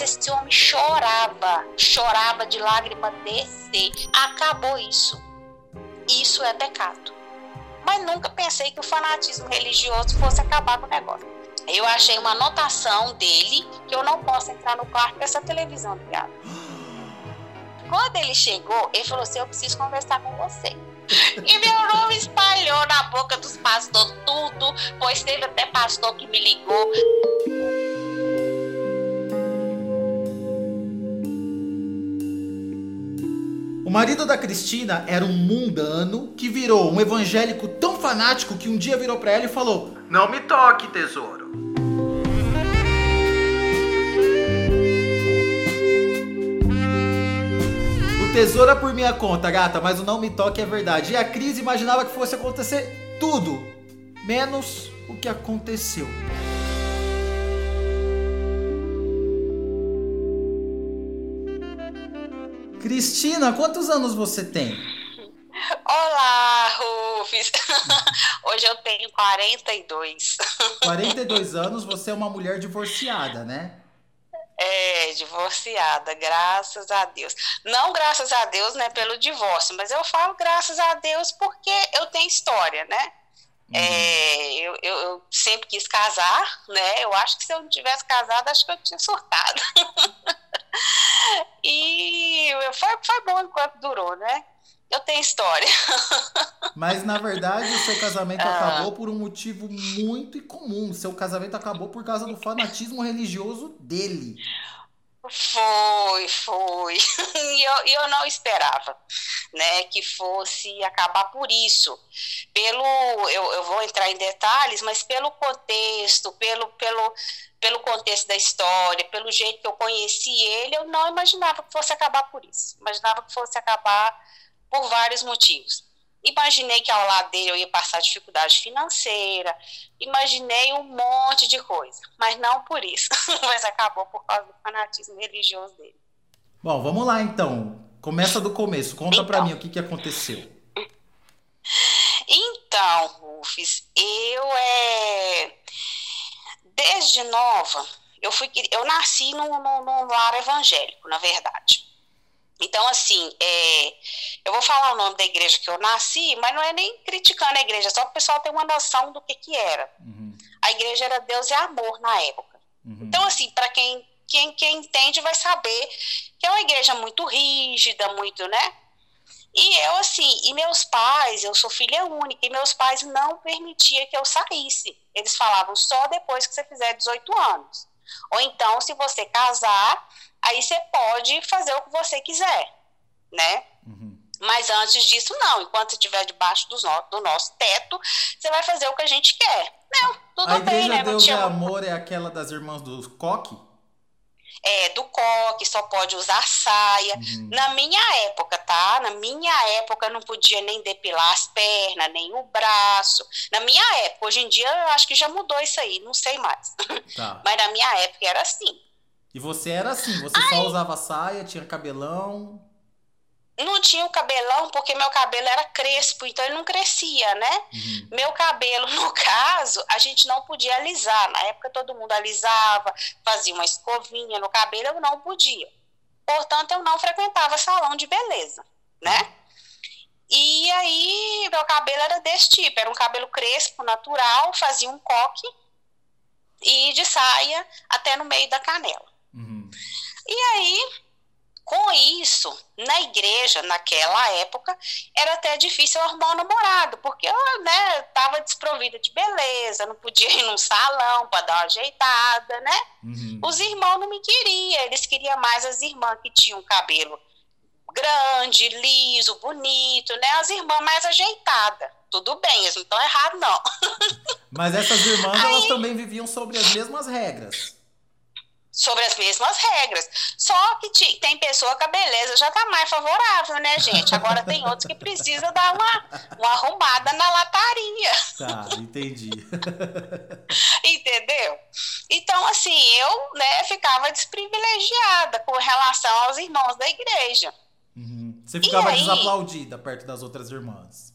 Mas esse homem chorava, chorava de lágrima descer. Acabou isso. Isso é pecado. Mas nunca pensei que o fanatismo religioso fosse acabar com o negócio. Eu achei uma anotação dele que eu não posso entrar no quarto com essa televisão ligada. Quando ele chegou, ele falou assim: Eu preciso conversar com você. E meu nome espalhou na boca dos pastores tudo, pois teve até pastor que me ligou. O marido da Cristina era um mundano que virou um evangélico tão fanático que um dia virou para ela e falou: Não me toque, tesouro. O tesouro é por minha conta, gata, mas o não me toque é verdade. E a Cris imaginava que fosse acontecer tudo, menos o que aconteceu. Cristina, quantos anos você tem? Olá, Rufus. Hoje eu tenho 42. 42 anos, você é uma mulher divorciada, né? É, divorciada, graças a Deus. Não graças a Deus, né, pelo divórcio, mas eu falo graças a Deus porque eu tenho história, né? Uhum. É, eu, eu, eu, sempre quis casar, né? Eu acho que se eu não tivesse casado, acho que eu tinha surtado. e foi, foi bom enquanto durou, né? Eu tenho história. Mas na verdade o seu casamento ah. acabou por um motivo muito incomum. Seu casamento acabou por causa do fanatismo religioso dele. Foi, foi. E eu, eu não esperava, né, que fosse acabar por isso. Pelo, eu, eu vou entrar em detalhes, mas pelo contexto, pelo, pelo, pelo contexto da história, pelo jeito que eu conheci ele, eu não imaginava que fosse acabar por isso. Imaginava que fosse acabar por vários motivos. Imaginei que ao lado dele eu ia passar dificuldade financeira, imaginei um monte de coisa, mas não por isso, mas acabou por causa do fanatismo religioso dele. Bom, vamos lá então. Começa do começo, conta então, para mim o que, que aconteceu. Então, Rufus, eu é desde nova, eu fui eu nasci num, num, num lar evangélico, na verdade. Então, assim, é, eu vou falar o nome da igreja que eu nasci, mas não é nem criticando a igreja, só para o pessoal ter uma noção do que, que era. Uhum. A igreja era Deus e amor na época. Uhum. Então, assim, para quem, quem, quem entende vai saber que é uma igreja muito rígida, muito, né? E eu, assim, e meus pais, eu sou filha única, e meus pais não permitiam que eu saísse. Eles falavam só depois que você fizer 18 anos. Ou então, se você casar, aí você pode fazer o que você quiser, né? Uhum. Mas antes disso, não. Enquanto você estiver debaixo do, no, do, nosso teto, você vai fazer o que a gente quer. Não, tudo a bem, né? Deus é Amor é aquela das irmãs do Coque? É, do coque, só pode usar saia. Uhum. Na minha época, tá? Na minha época não podia nem depilar as pernas, nem o braço. Na minha época, hoje em dia eu acho que já mudou isso aí, não sei mais. Tá. Mas na minha época era assim. E você era assim, você Ai. só usava saia, tinha cabelão. Não tinha o cabelão porque meu cabelo era crespo, então ele não crescia, né? Uhum. Meu cabelo, no caso, a gente não podia alisar. Na época todo mundo alisava, fazia uma escovinha no cabelo, eu não podia. Portanto, eu não frequentava salão de beleza, né? E aí, meu cabelo era desse tipo, era um cabelo crespo, natural, fazia um coque e de saia até no meio da canela. E aí, com isso, na igreja, naquela época, era até difícil arrumar um namorado, porque eu né, estava desprovida de beleza, não podia ir num salão para dar uma ajeitada, né? Uhum. Os irmãos não me queriam, eles queriam mais as irmãs que tinham cabelo grande, liso, bonito, né? As irmãs mais ajeitadas. Tudo bem, eles não estão errados, não. Mas essas irmãs, Aí, elas também viviam sobre as mesmas regras sobre as mesmas regras. Só que tem pessoa que a beleza já tá mais favorável, né, gente? Agora tem outros que precisa dar uma, uma arrumada na lataria. Tá, entendi. Entendeu? Então, assim, eu né, ficava desprivilegiada com relação aos irmãos da igreja. Uhum. Você ficava aí, desaplaudida perto das outras irmãs.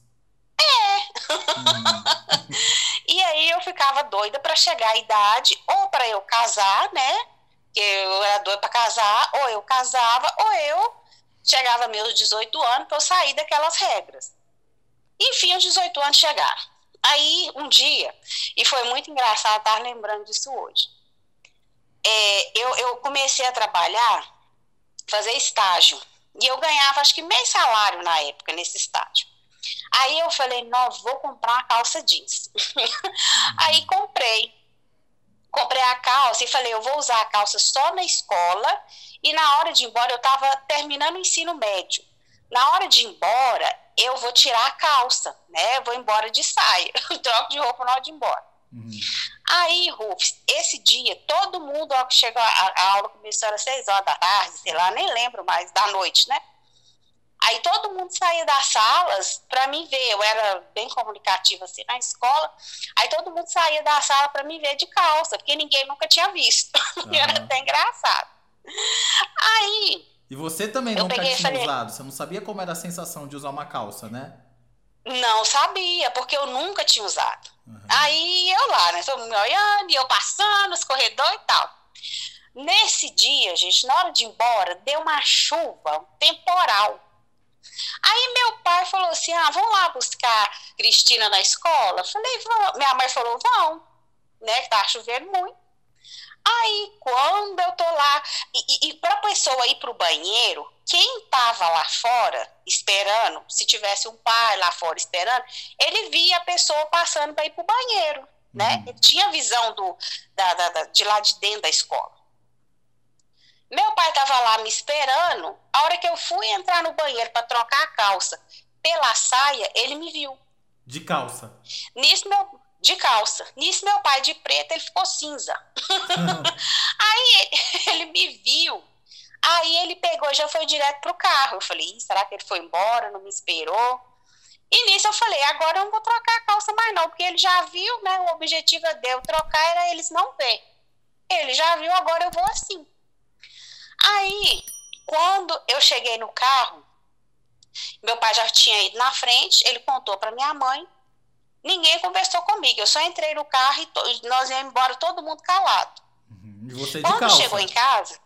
É. Uhum. e aí eu ficava doida para chegar à idade ou para eu casar, né? Eu era doida para casar, ou eu casava, ou eu chegava meus 18 anos para eu sair daquelas regras. Enfim, os 18 anos chegaram. Aí, um dia, e foi muito engraçado estar lembrando disso hoje, é, eu, eu comecei a trabalhar, fazer estágio, e eu ganhava acho que meio salário na época, nesse estágio. Aí eu falei, não, vou comprar uma calça jeans. Aí comprei. Comprei a calça e falei, eu vou usar a calça só na escola. E na hora de ir embora, eu estava terminando o ensino médio. Na hora de ir embora, eu vou tirar a calça, né? Eu vou embora de saia. troco de roupa na hora de ir embora. Uhum. Aí, Rufus, esse dia, todo mundo, ó, que chegou, a, a aula começou às seis horas da tarde, sei lá, nem lembro mais, da noite, né? Aí todo mundo saía das salas para me ver. Eu era bem comunicativa assim na escola. Aí todo mundo saía da sala para me ver de calça, porque ninguém nunca tinha visto. Uhum. era até engraçado. Aí. E você também nunca tinha falei, usado? Você não sabia como era a sensação de usar uma calça, né? Não sabia, porque eu nunca tinha usado. Uhum. Aí eu lá, né? Todo me olhando, e eu passando os corredores e tal. Nesse dia, gente, na hora de ir embora, deu uma chuva, um temporal. Aí meu pai falou assim: ah, vamos lá buscar Cristina na escola? Falei, vamos. Minha mãe falou, vão, né? Que tá chovendo muito. Aí, quando eu tô lá, e, e, e para a pessoa ir para o banheiro, quem estava lá fora esperando, se tivesse um pai lá fora esperando, ele via a pessoa passando para ir para o banheiro, né? Uhum. Ele tinha visão do, da, da, da, de lá de dentro da escola. Meu pai estava lá me esperando. A hora que eu fui entrar no banheiro para trocar a calça pela saia, ele me viu. De calça? Nisso, meu. De calça. Nisso, meu pai de preto, ele ficou cinza. Aí ele me viu. Aí ele pegou já foi direto pro carro. Eu falei, será que ele foi embora? Não me esperou? E nisso eu falei, agora eu não vou trocar a calça mais não, porque ele já viu, né? O objetivo de eu trocar era eles não ver. Ele já viu, agora eu vou assim. Aí, quando eu cheguei no carro, meu pai já tinha ido na frente, ele contou para minha mãe. Ninguém conversou comigo. Eu só entrei no carro e nós íamos embora todo mundo calado. Uhum. E você de Quando calça? chegou em casa,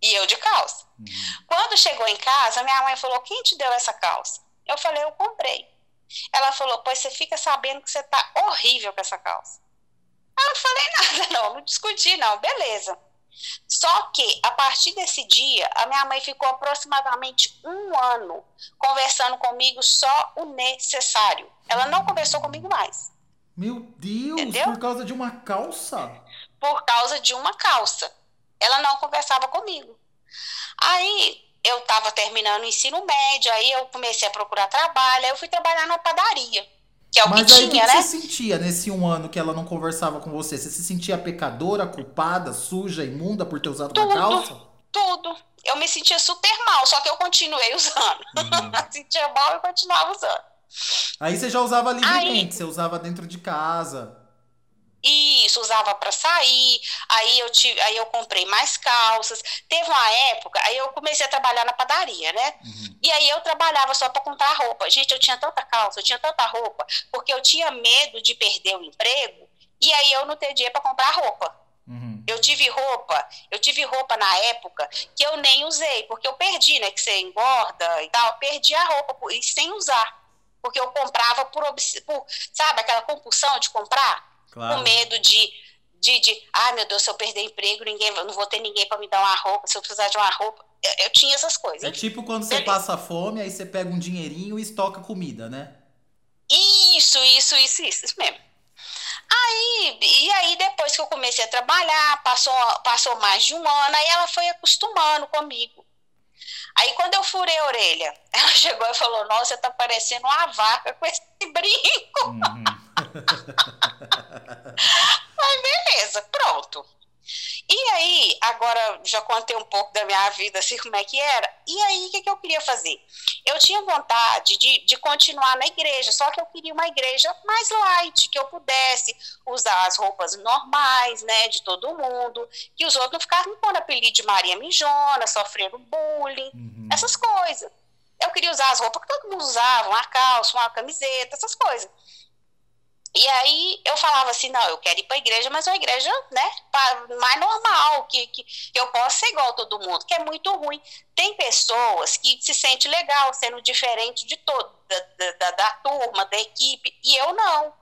e eu de calça. Uhum. Quando chegou em casa, minha mãe falou: Quem te deu essa calça? Eu falei: Eu comprei. Ela falou: Pois você fica sabendo que você tá horrível com essa calça. Eu não falei nada, não, não discuti, não, beleza. Só que, a partir desse dia, a minha mãe ficou aproximadamente um ano conversando comigo só o necessário. Ela não conversou comigo mais. Meu Deus, Entendeu? por causa de uma calça? Por causa de uma calça. Ela não conversava comigo. Aí, eu estava terminando o ensino médio, aí eu comecei a procurar trabalho, aí eu fui trabalhar na padaria. É o Mas que aí, tinha, que né? você sentia nesse um ano que ela não conversava com você? Você se sentia pecadora, culpada, suja, imunda por ter usado tudo, uma calça? Tudo. Eu me sentia super mal, só que eu continuei usando. Uhum. sentia mal e continuava usando. Aí você já usava livremente, aí, você usava dentro de casa. Isso, usava para sair. Aí eu tive, aí eu comprei mais calças. Teve uma época, aí eu comecei a trabalhar na padaria, né? Uhum. E aí eu trabalhava só para comprar roupa. Gente, eu tinha tanta calça, eu tinha tanta roupa, porque eu tinha medo de perder o emprego. E aí eu não ter dinheiro para comprar roupa. Uhum. Eu tive roupa, eu tive roupa na época que eu nem usei, porque eu perdi, né? Que você engorda e tal, perdi a roupa e sem usar. Porque eu comprava por, por sabe, aquela compulsão de comprar claro. com medo de, de, de, ai meu Deus, se eu perder emprego, ninguém, não vou ter ninguém para me dar uma roupa, se eu precisar de uma roupa. Eu, eu tinha essas coisas. É tipo quando você passa fome, aí você pega um dinheirinho e estoca comida, né? Isso, isso, isso, isso, isso mesmo. Aí, e aí depois que eu comecei a trabalhar, passou, passou mais de um ano, aí ela foi acostumando comigo. Aí quando eu furei a orelha, ela chegou e falou, nossa, você tá parecendo uma vaca com esse brinco. Uhum. Aí, beleza, pronto. E aí, agora já contei um pouco da minha vida, assim, como é que era. E aí, o que, que eu queria fazer? Eu tinha vontade de, de continuar na igreja, só que eu queria uma igreja mais light, que eu pudesse usar as roupas normais, né, de todo mundo, que os outros não ficassem pondo apelido de Maria Mijona, sofrendo bullying, uhum. essas coisas. Eu queria usar as roupas que todo mundo usava, uma calça, uma camiseta, essas coisas. E aí eu falava assim, não, eu quero ir para a igreja, mas uma igreja, né, mais normal, que, que, eu possa ser igual a todo mundo, que é muito ruim. Tem pessoas que se sentem legal sendo diferente de todo, da, da, da turma, da equipe, e eu não.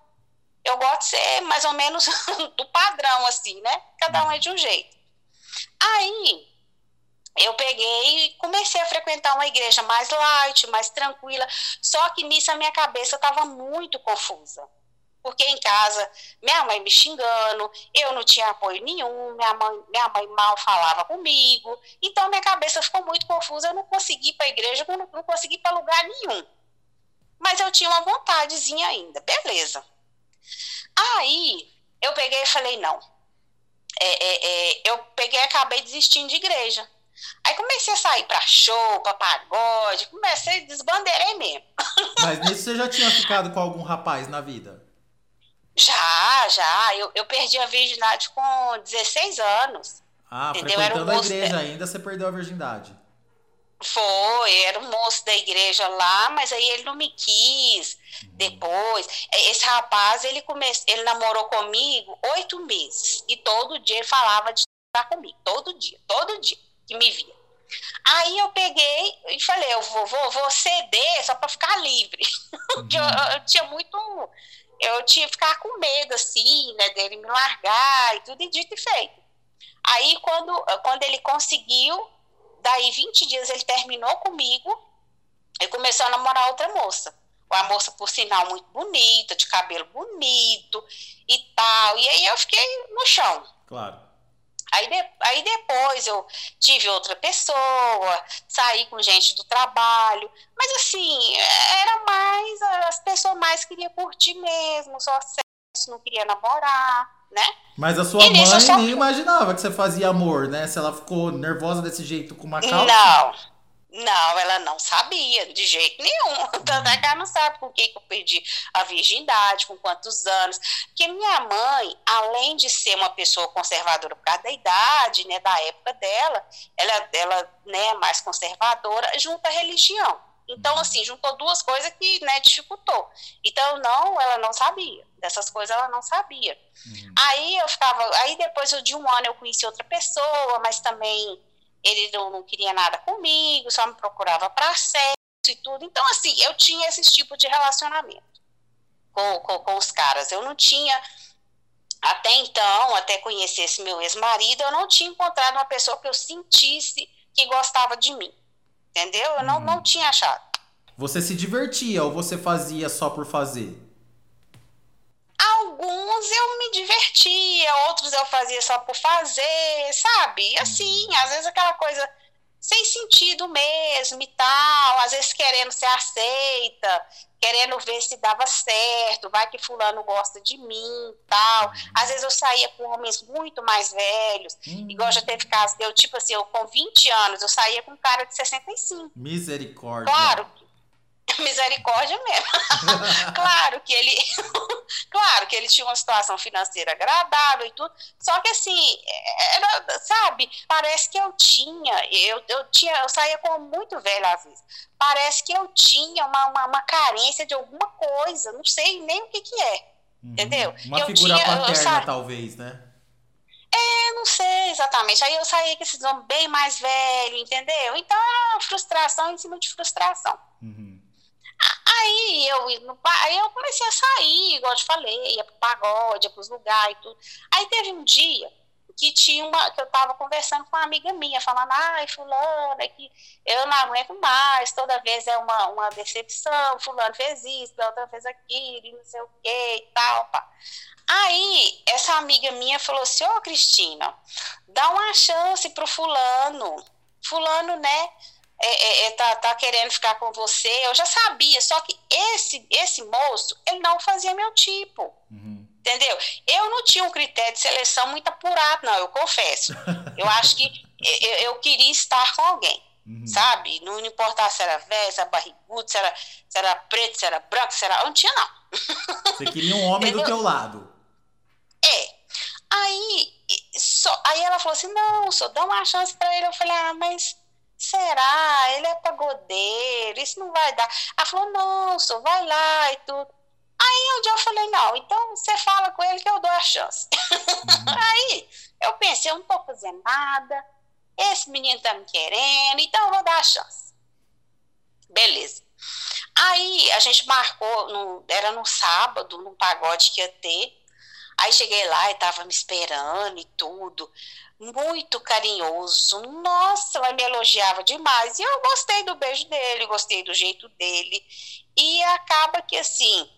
Eu gosto de ser mais ou menos do padrão, assim, né? Cada um é de um jeito. Aí eu peguei e comecei a frequentar uma igreja mais light, mais tranquila, só que nisso a minha cabeça estava muito confusa porque em casa minha mãe me xingando, eu não tinha apoio nenhum, minha mãe, minha mãe mal falava comigo, então minha cabeça ficou muito confusa, eu não consegui ir para a igreja, não, não consegui ir para lugar nenhum. Mas eu tinha uma vontadezinha ainda, beleza. Aí eu peguei e falei, não. É, é, é, eu peguei e acabei desistindo de igreja. Aí comecei a sair pra show, pra pagode, comecei, desbandeirei mesmo. Mas nisso você já tinha ficado com algum rapaz na vida? Já, já. Eu, eu perdi a virgindade com 16 anos. Ah, entendeu? frequentando um a igreja ainda, você perdeu a virgindade. Foi, era um moço da igreja lá, mas aí ele não me quis. Uhum. Depois, esse rapaz, ele come... ele namorou comigo oito meses. E todo dia ele falava de estar comigo. Todo dia, todo dia que me via. Aí eu peguei e falei, eu vou, vou, vou ceder só para ficar livre. Uhum. eu, eu, tinha muito eu tinha que ficar com medo, assim, né, dele me largar e tudo, e dito e feito. Aí, quando, quando ele conseguiu, daí 20 dias ele terminou comigo e começou a namorar outra moça. Uma moça, por sinal, muito bonita, de cabelo bonito e tal. E aí eu fiquei no chão. Claro. Aí, de, aí depois eu tive outra pessoa, saí com gente do trabalho, mas assim, era mais, as pessoas mais queriam curtir mesmo, só sexo, não queria namorar, né? Mas a sua e mãe só... nem imaginava que você fazia amor, né? Se ela ficou nervosa desse jeito com uma calça. Não, não, ela não sabia de jeito nenhum. Tanto é que ela não sabe com quem que eu perdi a virgindade, com quantos anos. Porque minha mãe, além de ser uma pessoa conservadora por causa da idade, né, da época dela, ela, ela né, mais conservadora, junta a religião. Então, uhum. assim, juntou duas coisas que, né, dificultou. Então, não, ela não sabia. Dessas coisas ela não sabia. Uhum. Aí eu ficava, aí depois de um ano eu conheci outra pessoa, mas também ele não, não queria nada comigo, só me procurava para sexo e tudo. Então, assim, eu tinha esse tipo de relacionamento com, com, com os caras. Eu não tinha, até então, até conhecer esse meu ex-marido, eu não tinha encontrado uma pessoa que eu sentisse que gostava de mim. Entendeu? Eu não, não uhum. tinha achado. Você se divertia ou você fazia só por fazer? Alguns eu me divertia, outros eu fazia só por fazer, sabe? Assim, uhum. às vezes aquela coisa sem sentido mesmo e tal, às vezes querendo ser aceita, querendo ver se dava certo, vai que fulano gosta de mim tal. Uhum. Às vezes eu saía com homens muito mais velhos, uhum. igual já teve caso, eu tipo assim, eu com 20 anos, eu saía com um cara de 65. Misericórdia. Claro, misericórdia mesmo. claro que ele, claro que ele tinha uma situação financeira agradável e tudo, só que assim, era, sabe, parece que eu tinha, eu, eu tinha, eu saía como muito velha às vezes, parece que eu tinha uma, uma, uma carência de alguma coisa, não sei nem o que que é, uhum. entendeu? Uma eu figura tinha, paterna, talvez, né? É, não sei exatamente. Aí eu saí com esses homens bem mais velhos, entendeu? Então era frustração em cima de frustração. Uhum. Aí eu, aí eu comecei a sair, igual eu te falei, ia pro pagode, ia pros lugares e tudo. Aí teve um dia que tinha uma, que eu tava conversando com uma amiga minha, falando, ai, fulano, é que eu não aguento mais, toda vez é uma, uma decepção, fulano fez isso, outra fez aquilo, não sei o que e tal, pá. Aí, essa amiga minha falou assim, ô oh, Cristina, dá uma chance pro fulano, fulano, né, é, é, é, tá, tá querendo ficar com você. Eu já sabia, só que esse, esse moço, ele não fazia meu tipo. Uhum. Entendeu? Eu não tinha um critério de seleção muito apurado, não, eu confesso. Eu acho que eu, eu queria estar com alguém. Uhum. Sabe? Não importava se era velho, se era barrigudo, se era, se era preto, se era branco, se era. Eu não tinha, não. Você queria um homem do teu lado. É. Aí, só, aí ela falou assim: não, só dá uma chance pra ele. Eu falei: ah, mas será? Ele é pagodeiro, isso não vai dar. Ela falou, não, só vai lá e tudo. Aí um dia eu falei, não, então você fala com ele que eu dou a chance. Uhum. Aí eu pensei, eu não tô fazendo nada, esse menino tá me querendo, então eu vou dar a chance. Beleza. Aí a gente marcou, no, era no sábado, num pagode que ia ter. Aí cheguei lá e tava me esperando e tudo. Muito carinhoso. Nossa, ela me elogiava demais. E eu gostei do beijo dele, gostei do jeito dele. E acaba que assim,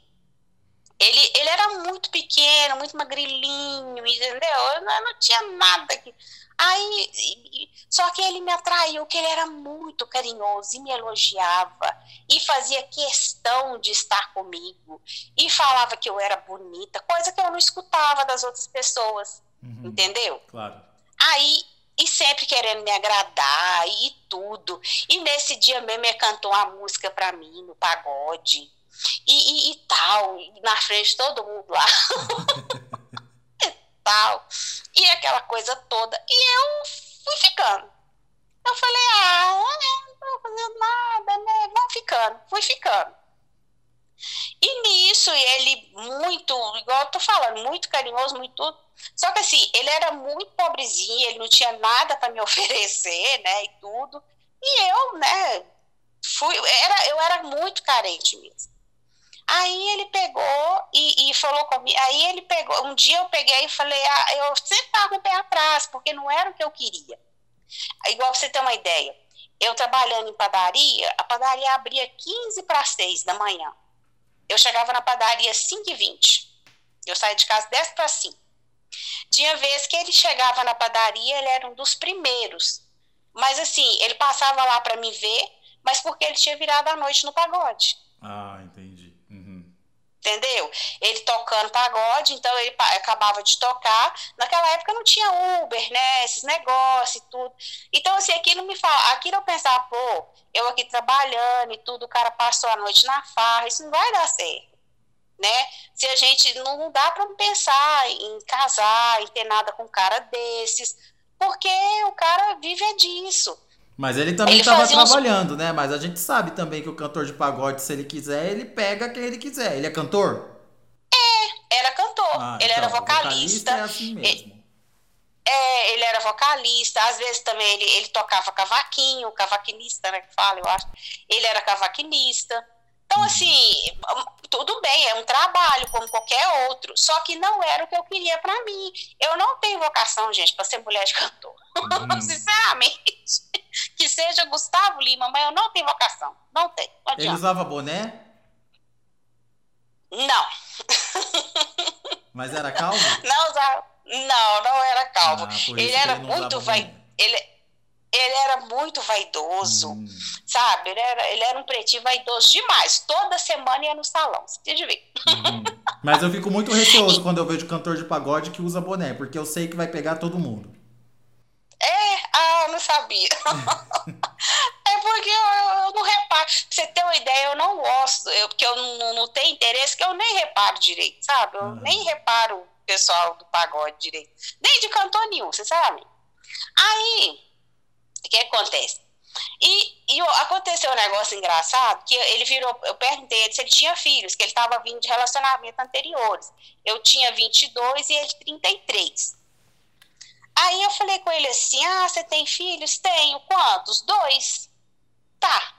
ele, ele era muito pequeno, muito magrilinho, entendeu? Eu não, eu não tinha nada que. Aí, só que ele me atraiu, que ele era muito carinhoso e me elogiava e fazia questão de estar comigo e falava que eu era bonita, coisa que eu não escutava das outras pessoas, uhum, entendeu? Claro. Aí, e sempre querendo me agradar e tudo. E nesse dia mesmo ele cantou uma música para mim no pagode e, e, e tal, e na frente todo mundo lá. e tal. E aquela coisa toda. E eu fui ficando. Eu falei, ah, não tô fazendo nada, né? Vamos ficando. Fui ficando. E nisso, ele muito, igual eu tô falando, muito carinhoso, muito. Só que assim, ele era muito pobrezinho, ele não tinha nada para me oferecer, né, e tudo. E eu, né, fui, era, eu era muito carente mesmo. Aí ele pegou e, e, falou comigo. Aí ele pegou. Um dia eu peguei e falei, ah, eu sempre estava com o pé atrás, porque não era o que eu queria. Igual você ter uma ideia. Eu trabalhando em padaria, a padaria abria 15 para 6 da manhã. Eu chegava na padaria 5 e 20. Eu saía de casa 10 para 5. Tinha vezes que ele chegava na padaria, ele era um dos primeiros. Mas assim, ele passava lá para me ver, mas porque ele tinha virado a noite no pagode. Ah, entendi entendeu? Ele tocando pagode, então ele acabava de tocar. Naquela época não tinha Uber, né? Esses negócios e tudo. Então, assim, aquilo me fala, aquilo eu pensava, pô, eu aqui trabalhando e tudo, o cara passou a noite na farra, isso não vai dar certo. Né? Se a gente não dá para pensar em casar, em ter nada com um cara desses, porque o cara vive é disso. Mas ele também estava trabalhando, uns... né? Mas a gente sabe também que o cantor de pagode, se ele quiser, ele pega quem ele quiser. Ele é cantor? É, era cantor. Ah, ele então, era vocalista. vocalista é assim mesmo. É, ele era vocalista, às vezes também ele, ele tocava cavaquinho, cavaquinista, né, que fala, eu acho. Ele era cavaquinista. Então, assim, tudo bem, é um trabalho como qualquer outro, só que não era o que eu queria para mim. Eu não tenho vocação, gente, para ser mulher de cantor. Hum. Sinceramente. Que seja Gustavo Lima, mas eu não tenho vocação. Não tenho. Não Ele usava boné? Não. Mas era calvo? Não usava. Não, não era calvo. Ah, ele era ele muito vai. Ele, ele era muito vaidoso, hum. sabe? Ele era, ele era um pretinho vaidoso demais. Toda semana ia no salão, você tem de ver. Uhum. Mas eu fico muito receoso quando eu vejo cantor de pagode que usa boné, porque eu sei que vai pegar todo mundo. É? Ah, eu não sabia. é porque eu, eu, não reparo. Pra você ter uma ideia, eu não gosto, eu, porque eu não, não tenho interesse, que eu nem reparo direito, sabe? Eu uhum. nem reparo o pessoal do pagode direito. Nem de cantor nenhum, você sabe? Aí o que acontece? E, e, aconteceu um negócio engraçado, que ele virou, eu perguntei ele se ele tinha filhos, que ele estava vindo de relacionamento anteriores. Eu tinha 22 e ele 33. Aí eu falei com ele assim, ah, você tem filhos? Tenho. Quantos? Dois. Tá.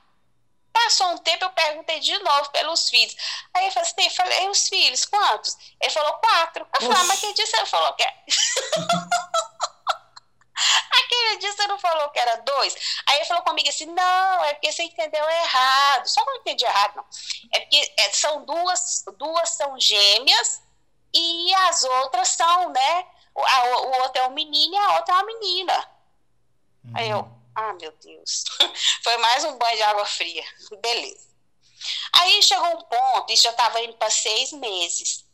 Passou um tempo, eu perguntei de novo pelos filhos. Aí eu falei assim, falei, os filhos, quantos? Ele falou quatro. Eu falei, ah, mas quem disse? Ele falou que. Aquele dia você não falou que era dois? Aí ele falou comigo assim: não, é porque você entendeu errado. Só não entendi errado, não. É porque é, são duas, duas são gêmeas e as outras são, né? O, a, o outro é um menino e a outra é uma menina. Uhum. Aí eu, ah, meu Deus. Foi mais um banho de água fria. Beleza. Aí chegou um ponto, isso já estava indo para seis meses.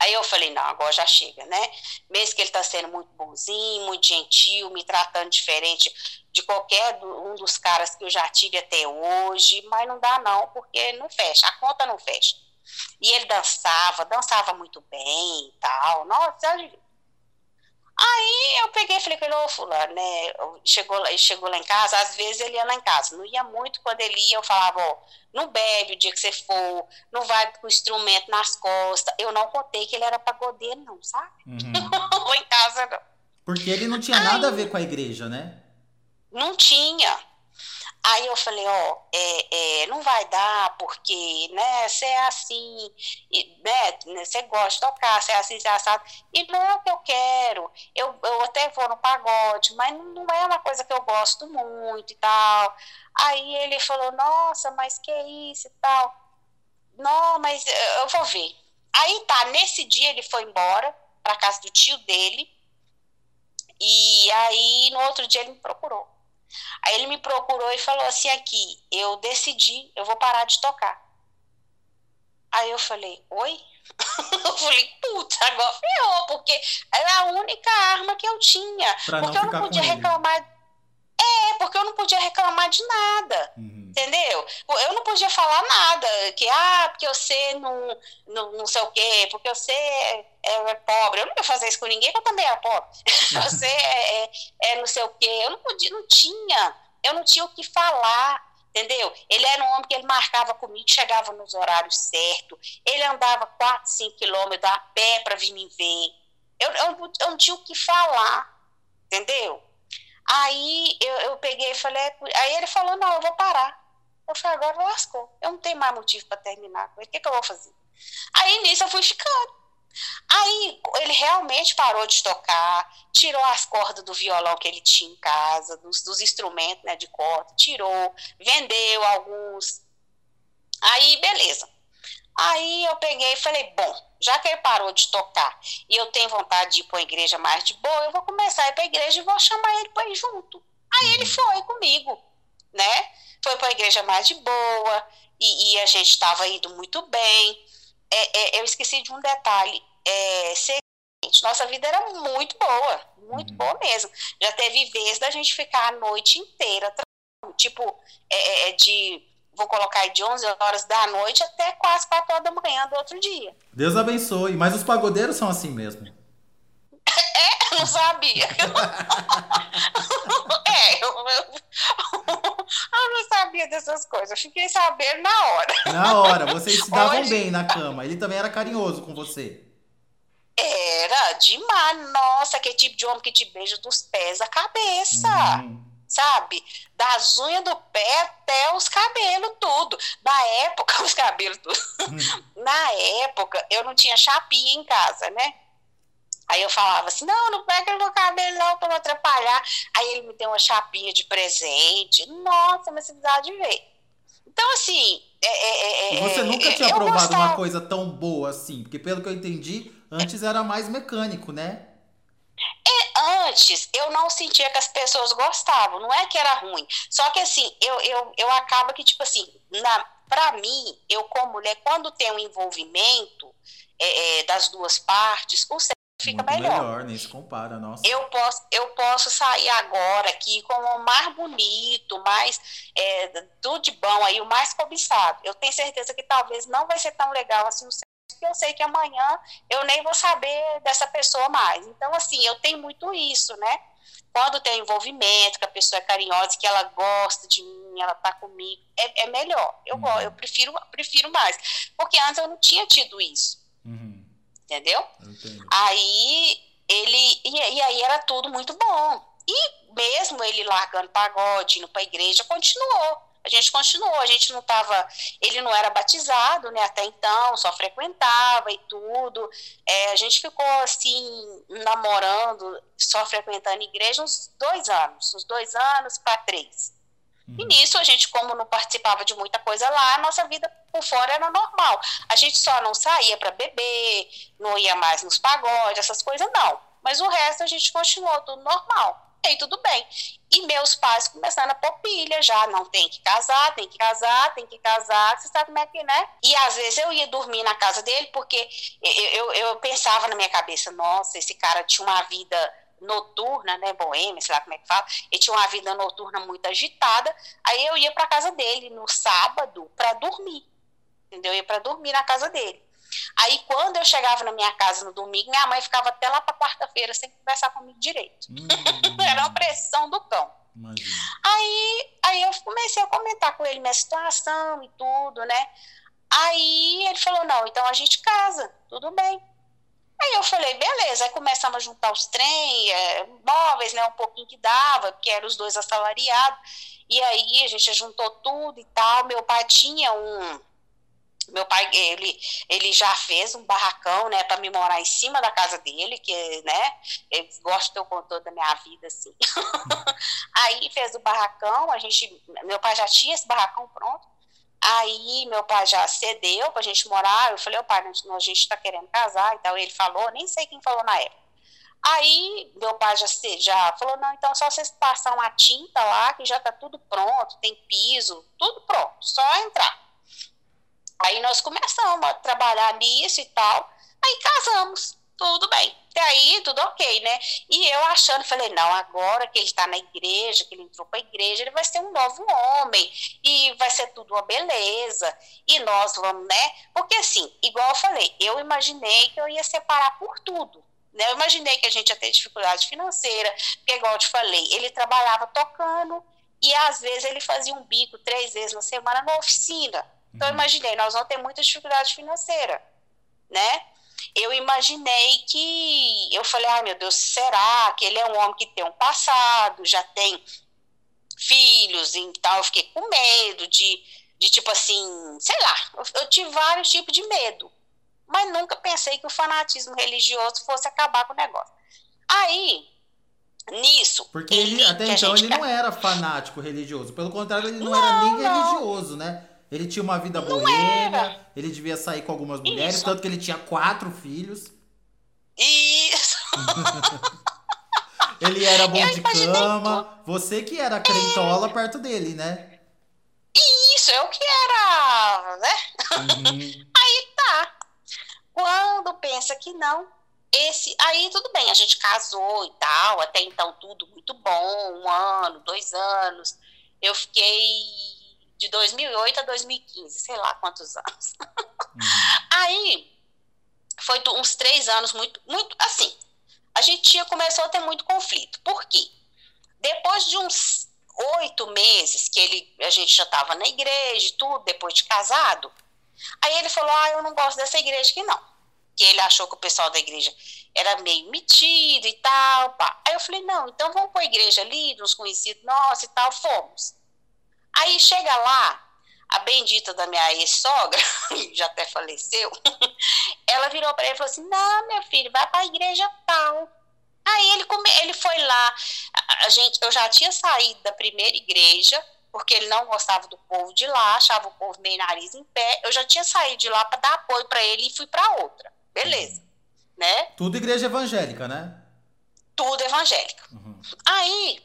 Aí eu falei, não, agora já chega, né? Mesmo que ele está sendo muito bonzinho, muito gentil, me tratando diferente de qualquer um dos caras que eu já tive até hoje, mas não dá não, porque não fecha, a conta não fecha. E ele dançava, dançava muito bem e tal, nossa, Aí eu peguei e falei com ele, ô fulano, né? Chegou, chegou lá em casa, às vezes ele ia lá em casa. Não ia muito, quando ele ia, eu falava, ó, não bebe o dia que você for, não vai com o instrumento nas costas. Eu não contei que ele era pagodeiro, não, sabe? Uhum. Não em casa, não. Porque ele não tinha nada a ver com a igreja, né? Não tinha. Aí eu falei, ó, é, é, não vai dar, porque, né, você é assim, né, você gosta de tocar, você é assim, você é assado, e não é o que eu quero, eu, eu até vou no pagode, mas não é uma coisa que eu gosto muito e tal. Aí ele falou, nossa, mas que isso e tal. Não, mas eu vou ver. Aí tá, nesse dia ele foi embora para casa do tio dele, e aí no outro dia ele me procurou. Aí ele me procurou e falou assim: aqui, eu decidi, eu vou parar de tocar. Aí eu falei: oi? eu falei: puta, agora ferrou, porque era a única arma que eu tinha. Pra porque eu não podia reclamar. É, porque eu não podia reclamar de nada. Uhum. Entendeu? Eu não podia falar nada, que, ah, porque você não, não, não sei o quê, porque você é, é pobre. Eu não ia fazer isso com ninguém, porque eu também era pobre. você é, é, é não sei o quê. Eu não podia, não tinha. Eu não tinha o que falar entendeu? Ele era um homem que ele marcava comigo, chegava nos horários certos, ele andava 4, 5 quilômetros a pé para vir me ver. Eu, eu, eu, não tinha o que falar, entendeu? Aí eu, eu peguei e falei, aí ele falou, não, eu vou parar. Eu falei, agora lascou. Eu não tenho mais motivo para terminar com ele. O que, que eu vou fazer? Aí nisso eu fui ficando. Aí ele realmente parou de tocar, tirou as cordas do violão que ele tinha em casa, dos, dos instrumentos né, de corda, tirou, vendeu alguns. Aí, beleza. Aí eu peguei e falei, bom, já que ele parou de tocar e eu tenho vontade de ir para a igreja mais de boa, eu vou começar a ir para a igreja e vou chamar ele para ir junto. Aí ele foi comigo, né? Foi para a igreja mais de boa e, e a gente estava indo muito bem. É, é, eu esqueci de um detalhe. É, seguinte, nossa vida era muito boa, muito uhum. boa mesmo. Já teve vezes da gente ficar a noite inteira, tipo, é, é, é de vou colocar aí de 11 horas da noite até quase 4 horas da manhã do outro dia. Deus abençoe. Mas os pagodeiros são assim mesmo. É, não sabia. é, eu, eu, eu, não sabia dessas coisas. Eu fiquei sabendo na hora. Na hora, vocês se davam Hoje... bem na cama. Ele também era carinhoso com você. Era demais. Nossa, que tipo de homem que te beija dos pés à cabeça. Uhum. Sabe? Das unhas do pé até os cabelos, tudo. Na época, os cabelos, tudo. Uhum. Na época, eu não tinha chapinha em casa, né? Aí eu falava assim, não, não pega no meu cabelo não para não atrapalhar. Aí ele me deu uma chapinha de presente. Nossa, mas você precisava de ver. Então, assim... É, é, é, você é, nunca tinha provado gostava... uma coisa tão boa assim? Porque pelo que eu entendi, antes era mais mecânico, né? É, antes eu não sentia que as pessoas gostavam, não é que era ruim. Só que assim, eu, eu, eu acabo que, tipo assim, na, pra mim, eu como mulher, quando tem um envolvimento é, é, das duas partes, o fica Muito melhor. melhor, nem se compara, nossa. Eu posso, eu posso sair agora aqui com o mais bonito, mais é, tudo de bom aí, o mais cobiçado. Eu tenho certeza que talvez não vai ser tão legal assim o porque eu sei que amanhã eu nem vou saber dessa pessoa mais. Então, assim, eu tenho muito isso, né? Quando tem envolvimento, que a pessoa é carinhosa, que ela gosta de mim, ela tá comigo, é, é melhor. Eu, uhum. eu prefiro, prefiro mais. Porque antes eu não tinha tido isso. Uhum entendeu? Aí ele e, e, aí era tudo muito bom. E mesmo ele largando pagode, indo para a igreja, continuou. A gente continuou, a gente não estava. Ele não era batizado, né, até então, só frequentava e tudo. É, a gente ficou assim, namorando, só frequentando igreja uns dois anos, uns dois anos para três. Uhum. E nisso, a gente, como não participava de muita coisa lá, a nossa vida por fora era normal. A gente só não saía para beber, não ia mais nos pagodes, essas coisas não. Mas o resto a gente continuou tudo normal. E aí tudo bem. E meus pais começaram a pôr pilha já, não tem que casar, tem que casar, tem que casar, você sabe como é que, né? E às vezes eu ia dormir na casa dele, porque eu, eu, eu pensava na minha cabeça, nossa, esse cara tinha uma vida noturna, né, boêmia, sei lá como é que fala, ele tinha uma vida noturna muito agitada, aí eu ia para casa dele no sábado para dormir, entendeu? Eu ia para dormir na casa dele. Aí, quando eu chegava na minha casa no domingo, minha mãe ficava até lá para quarta-feira sem conversar comigo direito. Hum. Era uma pressão do cão. Aí, aí eu comecei a comentar com ele minha situação e tudo, né? Aí ele falou: não, então a gente casa, tudo bem. Aí eu falei, beleza, aí começamos a juntar os trem, é, móveis, né, um pouquinho que dava, porque eram os dois assalariados, e aí a gente juntou tudo e tal, meu pai tinha um, meu pai, ele, ele já fez um barracão, né, para me morar em cima da casa dele, que, né, gosta de ter o controle da minha vida, assim. aí fez o barracão, a gente, meu pai já tinha esse barracão pronto, Aí meu pai já cedeu pra gente morar. Eu falei, o pai, a gente está querendo casar e tal. Ele falou, nem sei quem falou na época. Aí meu pai já, já falou, não, então só vocês passar uma tinta lá, que já tá tudo pronto, tem piso, tudo pronto, só entrar. Aí nós começamos a trabalhar nisso e tal. Aí casamos tudo bem. Até aí, tudo ok, né? E eu achando, falei, não, agora que ele está na igreja, que ele entrou para a igreja, ele vai ser um novo homem, e vai ser tudo uma beleza, e nós vamos, né? Porque assim, igual eu falei, eu imaginei que eu ia separar por tudo. Né? Eu imaginei que a gente ia ter dificuldade financeira, porque igual eu te falei, ele trabalhava tocando, e às vezes ele fazia um bico três vezes na semana na oficina. Então eu uhum. imaginei, nós vamos ter muita dificuldade financeira, né? Eu imaginei que. Eu falei, ai ah, meu Deus, será que ele é um homem que tem um passado, já tem filhos, então eu fiquei com medo de, de tipo assim, sei lá, eu, eu tive vários tipos de medo, mas nunca pensei que o fanatismo religioso fosse acabar com o negócio. Aí, nisso. Porque ele, até então ele não era fanático religioso, pelo contrário, ele não, não era nem não. religioso, né? Ele tinha uma vida boêmia, ele devia sair com algumas mulheres, Isso. tanto que ele tinha quatro filhos. Isso! ele era bom eu de cama. Você que era crentola é. perto dele, né? Isso, eu que era, né? Uhum. Aí tá. Quando pensa que não, esse. Aí tudo bem, a gente casou e tal, até então tudo muito bom, um ano, dois anos. Eu fiquei de 2008 a 2015, sei lá quantos anos. Uhum. Aí, foi uns três anos muito, muito assim. A gente tinha, começou a ter muito conflito. Por quê? Depois de uns oito meses que ele, a gente já estava na igreja e tudo, depois de casado, aí ele falou: Ah, eu não gosto dessa igreja aqui não. Que ele achou que o pessoal da igreja era meio metido e tal. Pá. Aí eu falei: Não, então vamos para a igreja ali, uns conhecidos nossos e tal. Fomos. Aí chega lá, a bendita da minha ex-sogra, já até faleceu, ela virou para ele e falou assim: Não, meu filho, vai para a igreja tal. Aí ele, come, ele foi lá, a gente, eu já tinha saído da primeira igreja, porque ele não gostava do povo de lá, achava o povo meio nariz em pé. Eu já tinha saído de lá para dar apoio para ele e fui para outra. Beleza. Uhum. Né? Tudo igreja evangélica, né? Tudo evangélica. Uhum. Aí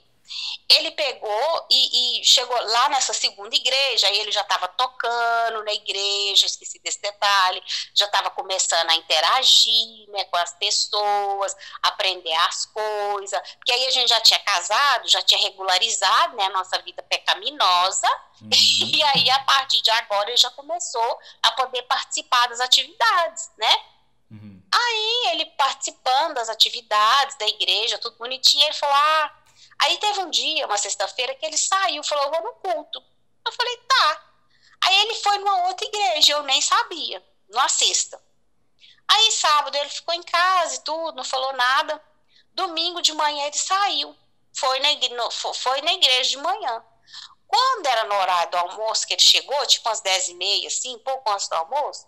ele pegou e, e, chegou lá nessa segunda igreja, aí ele já estava tocando na igreja, esqueci desse detalhe, já estava começando a interagir né, com as pessoas, aprender as coisas, porque aí a gente já tinha casado, já tinha regularizado né, a nossa vida pecaminosa, uhum. e aí a partir de agora ele já começou a poder participar das atividades, né? Uhum. Aí ele participando das atividades da igreja, tudo bonitinho, ele falou: ah, Aí teve um dia, uma sexta-feira, que ele saiu, falou, eu vou no culto. Eu falei, tá. Aí ele foi numa outra igreja, eu nem sabia, numa sexta. Aí sábado ele ficou em casa e tudo, não falou nada. Domingo de manhã ele saiu, foi na, foi na igreja de manhã. Quando era no horário do almoço que ele chegou, tipo umas dez e meia, assim, pouco antes do almoço,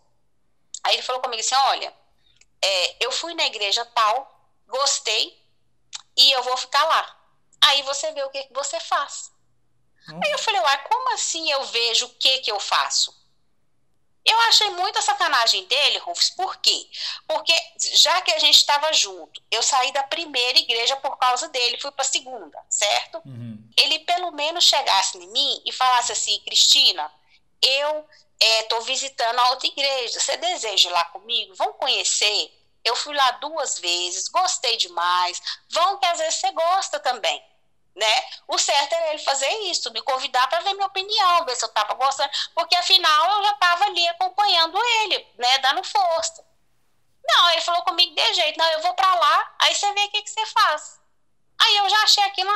aí ele falou comigo assim, olha, é, eu fui na igreja tal, gostei, e eu vou ficar lá. Aí você vê o que, que você faz. Hum. Aí eu falei, uai, como assim eu vejo o que, que eu faço? Eu achei muita sacanagem dele, Rufus, por quê? Porque já que a gente estava junto, eu saí da primeira igreja por causa dele, fui para a segunda, certo? Uhum. Ele pelo menos chegasse em mim e falasse assim, Cristina, eu estou é, visitando a outra igreja, você deseja ir lá comigo? Vamos conhecer? Eu fui lá duas vezes, gostei demais. Vão que às vezes você gosta também. né? O certo era ele fazer isso, me convidar para ver minha opinião, ver se eu estava gostando, porque afinal eu já estava ali acompanhando ele, né, dando força. Não, ele falou comigo de jeito, não, eu vou para lá, aí você vê o que, que você faz. Aí eu já achei aquilo,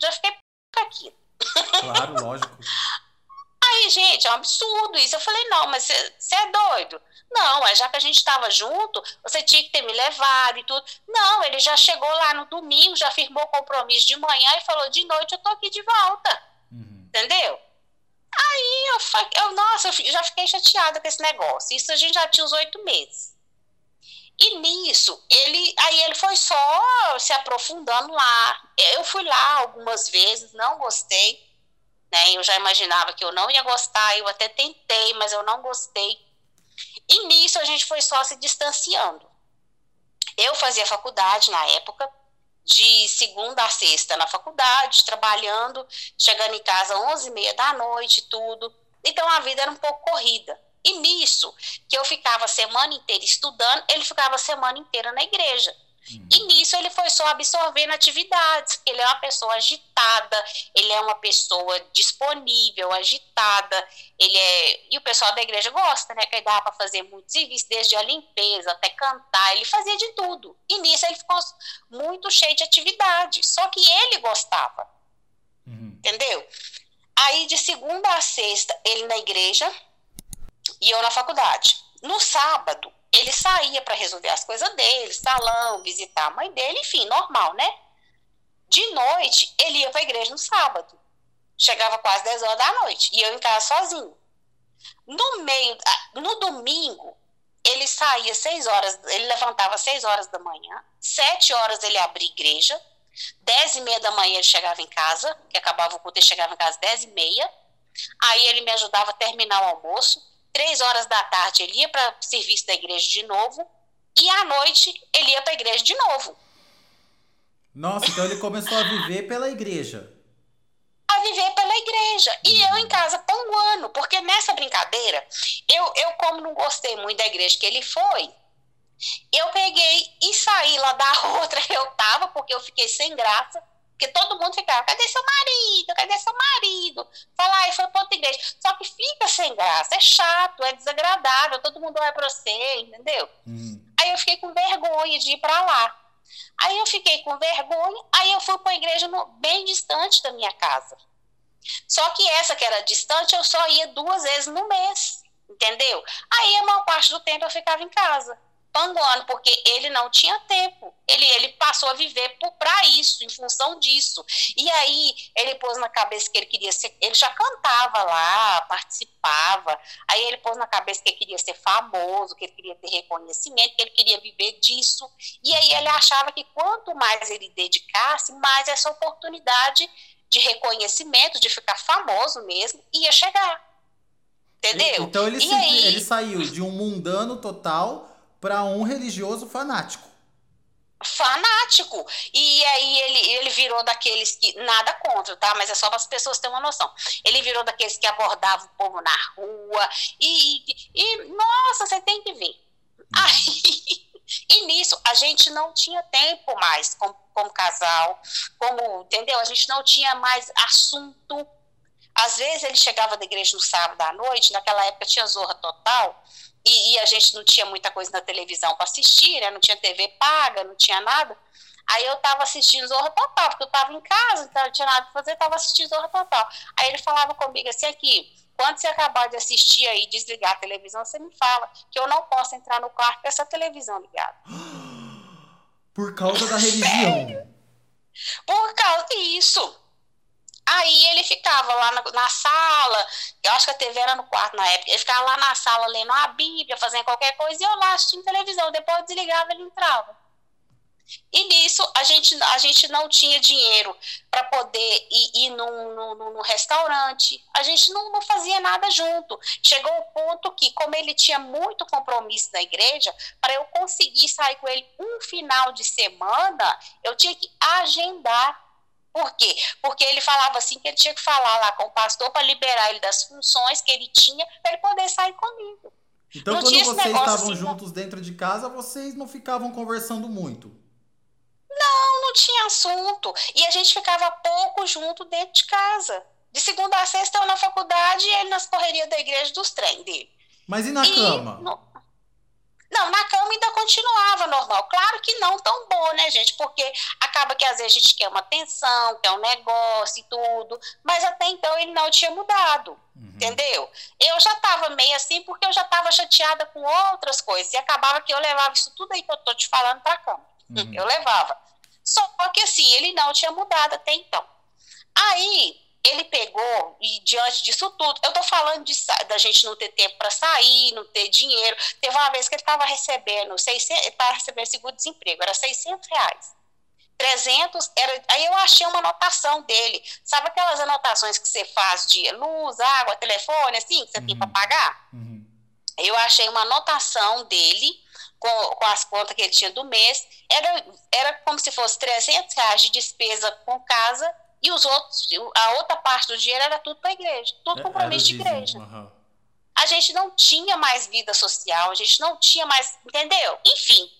já fiquei aqui. Claro, lógico. Aí, gente, é um absurdo isso. Eu falei, não, mas você é doido. Não, é já que a gente estava junto, você tinha que ter me levado e tudo. Não, ele já chegou lá no domingo, já firmou o compromisso de manhã e falou: de noite eu tô aqui de volta. Uhum. Entendeu? Aí eu, eu, nossa, eu já fiquei chateada com esse negócio. Isso a gente já tinha uns oito meses. E nisso, ele, aí ele foi só se aprofundando lá. Eu fui lá algumas vezes, não gostei. Né? Eu já imaginava que eu não ia gostar, eu até tentei, mas eu não gostei. E nisso a gente foi só se distanciando. Eu fazia faculdade na época, de segunda a sexta na faculdade, trabalhando, chegando em casa às 11 e meia da noite, tudo. Então a vida era um pouco corrida. E nisso, que eu ficava a semana inteira estudando, ele ficava a semana inteira na igreja. Uhum. E nisso ele foi só absorvendo atividades, ele é uma pessoa agitada, ele é uma pessoa disponível, agitada, ele é. E o pessoal da igreja gosta, né? Que dá para fazer muitos serviços, desde a limpeza até cantar, ele fazia de tudo. E nisso ele ficou muito cheio de atividade. Só que ele gostava. Uhum. Entendeu? Aí de segunda a sexta, ele na igreja e eu na faculdade. No sábado, ele saía para resolver as coisas dele, salão, visitar a mãe dele, enfim, normal, né? De noite, ele ia para a igreja no sábado. Chegava quase 10 horas da noite. E eu em casa sozinho. No meio, no domingo, ele saía 6 horas, ele levantava 6 horas da manhã, 7 horas ele abria igreja, 10 e meia da manhã ele chegava em casa, que acabava o culto, ele chegava em casa 10 e meia. Aí ele me ajudava a terminar o almoço três horas da tarde ele ia para o serviço da igreja de novo, e à noite ele ia para a igreja de novo. Nossa, então ele começou a viver pela igreja. A viver pela igreja. E eu em casa panguando, porque nessa brincadeira, eu, eu como não gostei muito da igreja que ele foi, eu peguei e saí lá da outra que eu tava, porque eu fiquei sem graça. Porque todo mundo ficava, cadê seu marido? Cadê seu marido? Fala, ai, foi para outra igreja. Só que fica sem graça, é chato, é desagradável, todo mundo vai para você, entendeu? Uhum. Aí eu fiquei com vergonha de ir para lá. Aí eu fiquei com vergonha, aí eu fui para a igreja no, bem distante da minha casa. Só que essa que era distante, eu só ia duas vezes no mês, entendeu? Aí a maior parte do tempo eu ficava em casa panguando, porque ele não tinha tempo. Ele, ele passou a viver para isso, em função disso. E aí ele pôs na cabeça que ele queria ser. Ele já cantava lá, participava. Aí ele pôs na cabeça que ele queria ser famoso, que ele queria ter reconhecimento, que ele queria viver disso. E aí ele achava que quanto mais ele dedicasse, mais essa oportunidade de reconhecimento, de ficar famoso mesmo, ia chegar. Entendeu? Então ele, se, aí... ele saiu de um mundano total para um religioso fanático. Fanático. E aí ele, ele virou daqueles que. Nada contra, tá? Mas é só para as pessoas terem uma noção. Ele virou daqueles que abordavam o povo na rua. E, e nossa, você tem que ver. Hum. Aí. E nisso a gente não tinha tempo mais como, como casal, como, entendeu? A gente não tinha mais assunto. Às vezes ele chegava da igreja no sábado à noite, naquela época tinha zorra total, e, e, a gente não tinha muita coisa na televisão para assistir, né? Não tinha TV paga, não tinha nada. Aí eu tava assistindo Zorra Total, porque eu tava em casa, então não tinha nada pra fazer, tava assistindo Zorra Total. Aí ele falava comigo assim, aqui, quando você acabar de assistir aí, desligar a televisão, você me fala que eu não posso entrar no quarto com essa televisão ligada. Por causa da religião. Por causa disso. Aí ele ficava lá na, na, sala, eu acho que a TV era no quarto na época, ele ficava lá na sala lendo a Bíblia, fazendo qualquer coisa, e eu lá assistindo televisão. Depois eu desligava ele entrava. E nisso a gente, a gente não tinha dinheiro para poder ir, ir num, num, num, restaurante, a gente não, não fazia nada junto. Chegou o ponto que, como ele tinha muito compromisso na igreja, para eu conseguir sair com ele um final de semana, eu tinha que agendar por quê? Porque ele falava assim que ele tinha que falar lá com o pastor para liberar ele das funções que ele tinha para ele poder sair comigo. Então, não quando vocês estavam assim, juntos não. dentro de casa, vocês não ficavam conversando muito? Não, não tinha assunto. E a gente ficava pouco junto dentro de casa. De segunda a sexta eu na faculdade e ele nas correrias da igreja dos trem dele. Mas e na e cama? No... Não, na cama ainda continuava normal. Claro que não tão bom, né, gente? Porque acaba que às vezes a gente quer uma atenção, quer um negócio e tudo. Mas até então ele não tinha mudado. Uhum. Entendeu? Eu já estava meio assim porque eu já estava chateada com outras coisas. E acabava que eu levava isso tudo aí que eu tô te falando pra cama. Uhum. Eu levava. Só que assim, ele não tinha mudado até então. Aí ele pegou e diante disso tudo, eu tô falando de, da gente não ter tempo para sair, não ter dinheiro. Teve uma vez que ele estava recebendo 600, ele recebendo seguro-desemprego, era 600 reais. 300 era. Aí eu achei uma anotação dele. Sabe aquelas anotações que você faz de luz, água, telefone, assim, que você uhum. tem para pagar? Uhum. Eu achei uma anotação dele com, com as contas que ele tinha do mês. Era, era como se fosse 300 reais de despesa com casa e os outros, a outra parte do dinheiro era tudo para a igreja, tudo é, compromisso de igreja. Uhum. A gente não tinha mais vida social, a gente não tinha mais, entendeu? Enfim,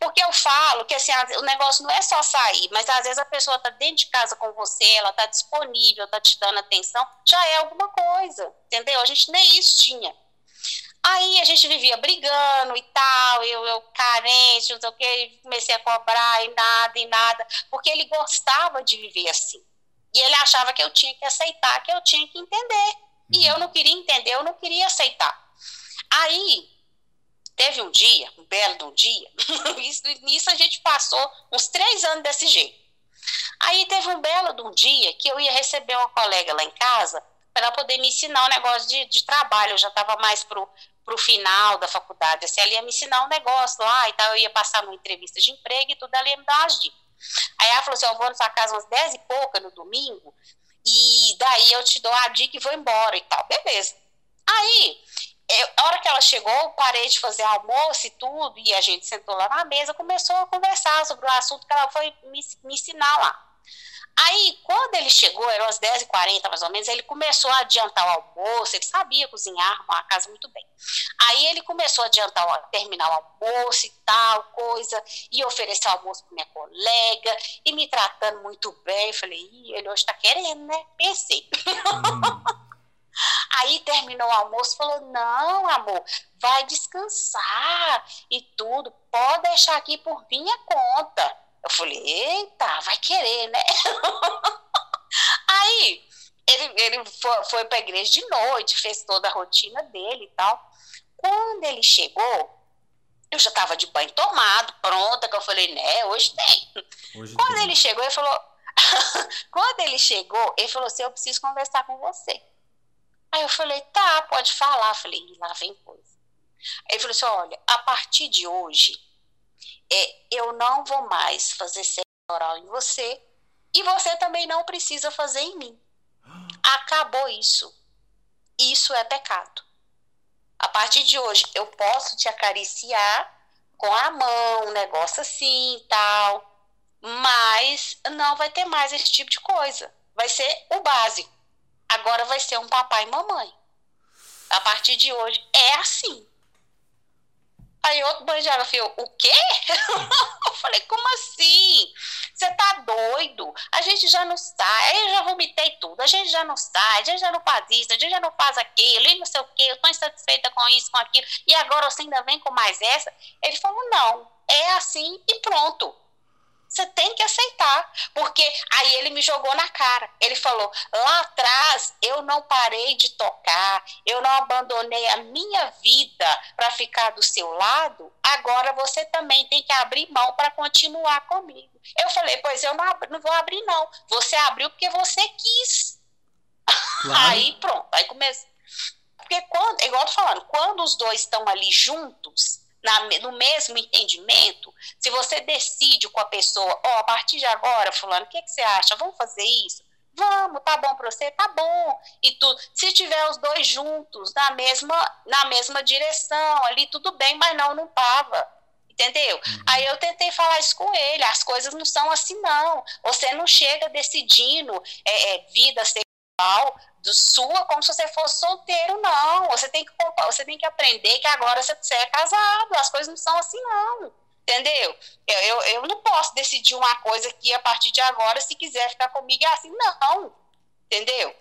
porque eu falo que assim, o negócio não é só sair, mas às vezes a pessoa está dentro de casa com você, ela está disponível, está te dando atenção, já é alguma coisa, entendeu? A gente nem isso tinha. Aí a gente vivia brigando e tal, eu, eu carente, não sei o que, comecei a cobrar e nada, e nada, porque ele gostava de viver assim. E ele achava que eu tinha que aceitar, que eu tinha que entender. E eu não queria entender, eu não queria aceitar. Aí, teve um dia, um belo de um dia, nisso a gente passou uns três anos desse jeito. Aí teve um belo de um dia que eu ia receber uma colega lá em casa para poder me ensinar um negócio de, de trabalho. Eu já estava mais pro, pro final da faculdade. Assim, ela ia me ensinar um negócio lá e tal. Eu ia passar numa entrevista de emprego e tudo, ela ia me dar umas dicas. Aí ela falou assim: Eu vou na sua casa umas 10 e pouca no domingo, e daí eu te dou a dica e vou embora e tal. Beleza. Aí, eu, a hora que ela chegou, parei de fazer almoço e tudo, e a gente sentou lá na mesa, começou a conversar sobre o assunto que ela foi me, me ensinar lá. Aí, quando ele chegou, eram as 10h40 mais ou menos, ele começou a adiantar o almoço, ele sabia cozinhar, arrumar a casa muito bem. Aí ele começou a adiantar, terminar o almoço e tal, coisa, e oferecer o almoço para minha colega, e me tratando muito bem. Falei, Ih, ele hoje está querendo, né? Pensei. Hum. Aí terminou o almoço, falou: Não, amor, vai descansar e tudo, pode deixar aqui por minha conta. Eu falei, eita, vai querer, né? Aí ele, ele foi, foi para a igreja de noite, fez toda a rotina dele e tal. Quando ele chegou, eu já estava de banho tomado, pronta, que eu falei, né, hoje tem. Hoje Quando tem. ele chegou, ele falou. Quando ele chegou, ele falou assim: Eu preciso conversar com você. Aí eu falei: Tá, pode falar. Eu falei: Lá vem coisa. Aí ele falou assim: Olha, a partir de hoje, é, eu não vou mais fazer sexo oral em você e você também não precisa fazer em mim. Acabou isso. Isso é pecado. A partir de hoje, eu posso te acariciar com a mão, um negócio assim tal, mas não vai ter mais esse tipo de coisa. Vai ser o básico. Agora vai ser um papai e mamãe. A partir de hoje é assim. Aí outro banho de água falou, o quê? eu falei, como assim? Você tá doido? A gente já não sai, eu já vomitei tudo, a gente já não sai, a gente já não faz isso, a gente já não faz aquilo, e não sei o quê, eu tô insatisfeita com isso, com aquilo, e agora você ainda vem com mais essa? Ele falou, não, é assim e pronto. Você tem que aceitar. Porque aí ele me jogou na cara. Ele falou: lá atrás eu não parei de tocar, eu não abandonei a minha vida para ficar do seu lado. Agora você também tem que abrir mão para continuar comigo. Eu falei: pois eu não, não vou abrir, não. Você abriu porque você quis. Claro. Aí pronto. Aí começa. Porque quando, igual eu tô falando, quando os dois estão ali juntos, na, no mesmo entendimento, se você decide com a pessoa, ó, oh, a partir de agora, fulano, o que, que você acha? Vamos fazer isso? Vamos, tá bom para você? Tá bom. E tudo. Se tiver os dois juntos na mesma, na mesma direção, ali tudo bem, mas não, não tava. Entendeu? Uhum. Aí eu tentei falar isso com ele. As coisas não são assim, não. Você não chega decidindo é, é, vida do sua como se você fosse solteiro, não. Você tem que você tem que aprender que agora você, é casado. As coisas não são assim, não. entendeu? Eu, eu, eu não posso decidir uma coisa aqui a partir de agora, se quiser ficar comigo, é assim, não, entendeu?